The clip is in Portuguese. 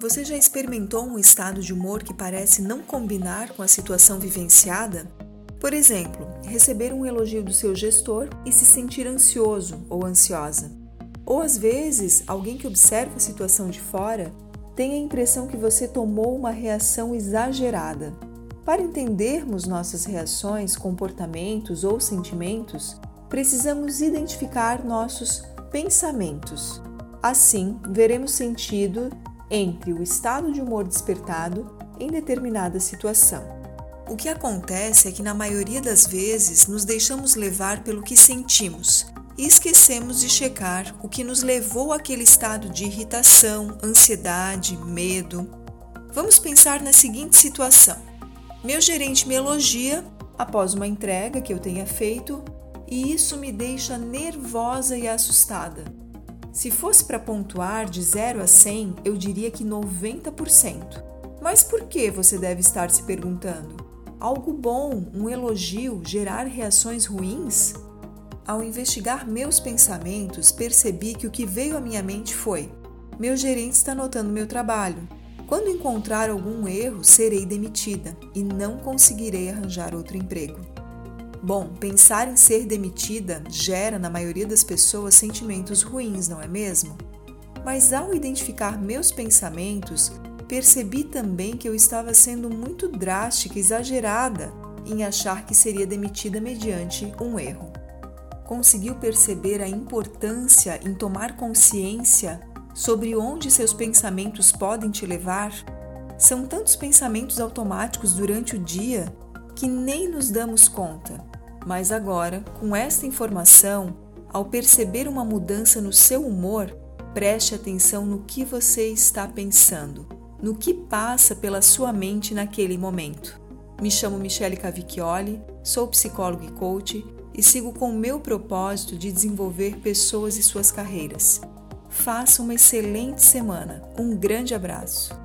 Você já experimentou um estado de humor que parece não combinar com a situação vivenciada? Por exemplo, receber um elogio do seu gestor e se sentir ansioso ou ansiosa. Ou às vezes, alguém que observa a situação de fora tem a impressão que você tomou uma reação exagerada. Para entendermos nossas reações, comportamentos ou sentimentos, precisamos identificar nossos pensamentos. Assim, veremos sentido entre o estado de humor despertado em determinada situação. O que acontece é que, na maioria das vezes, nos deixamos levar pelo que sentimos e esquecemos de checar o que nos levou àquele estado de irritação, ansiedade, medo. Vamos pensar na seguinte situação: meu gerente me elogia após uma entrega que eu tenha feito e isso me deixa nervosa e assustada. Se fosse para pontuar de 0 a 100, eu diria que 90%. Mas por que você deve estar se perguntando? algo bom, um elogio, gerar reações ruins? Ao investigar meus pensamentos, percebi que o que veio à minha mente foi: meu gerente está notando meu trabalho. Quando encontrar algum erro, serei demitida e não conseguirei arranjar outro emprego. Bom, pensar em ser demitida gera na maioria das pessoas sentimentos ruins, não é mesmo? Mas ao identificar meus pensamentos, percebi também que eu estava sendo muito drástica exagerada em achar que seria demitida mediante um erro. Conseguiu perceber a importância em tomar consciência sobre onde seus pensamentos podem te levar? São tantos pensamentos automáticos durante o dia que nem nos damos conta. Mas agora, com esta informação, ao perceber uma mudança no seu humor, preste atenção no que você está pensando no que passa pela sua mente naquele momento. Me chamo Michele Cavicchioli, sou psicóloga e coach e sigo com o meu propósito de desenvolver pessoas e suas carreiras. Faça uma excelente semana. Um grande abraço.